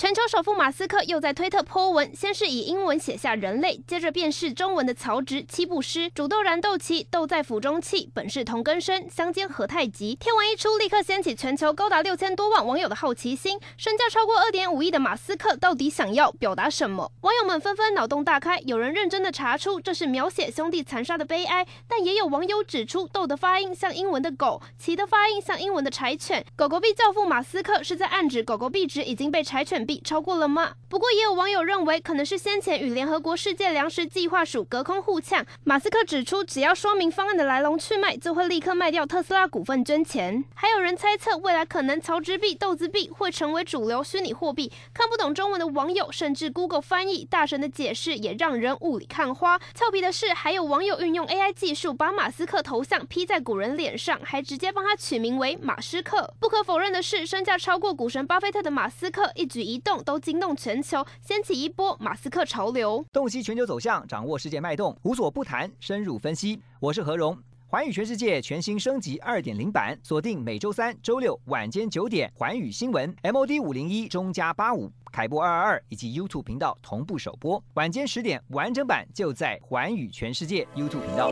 全球首富马斯克又在推特 po 文，先是以英文写下“人类”，接着便是中文的曹植七步诗：“煮豆燃豆萁，豆在釜中泣。本是同根生，相煎何太急。”贴文一出，立刻掀起全球高达六千多万网友的好奇心。身价超过二点五亿的马斯克到底想要表达什么？网友们纷纷脑洞大开，有人认真的查出这是描写兄弟残杀的悲哀，但也有网友指出豆的发音像英文的狗，萁的发音像英文的柴犬。狗狗币教父马斯克是在暗指狗狗币值已经被柴犬币超过了吗？不过也有网友认为，可能是先前与联合国世界粮食计划署隔空互呛。马斯克指出，只要说明方案的来龙去脉，就会立刻卖掉特斯拉股份捐钱。还有人猜测，未来可能曹植币、豆子币会成为主流虚拟货币。看不懂中文的网友，甚至 Google 翻译大神的解释也让人雾里看花。俏皮的是，还有网友运用 AI 技术，把马斯克头像 P 在古人脸上，还直接帮他取名为马斯克。不可否认的是，身价超过股神巴菲特的马斯克，一举一动都惊动全球，掀起一波马斯克潮流。洞悉全球走向，掌握世界脉动，无所不谈，深入分析。我是何荣，环宇全世界全新升级二点零版，锁定每周三、周六晚间九点，环宇新闻 MOD 五零一中加八五凯播二二二以及 YouTube 频道同步首播，晚间十点完整版就在环宇全世界 YouTube 频道。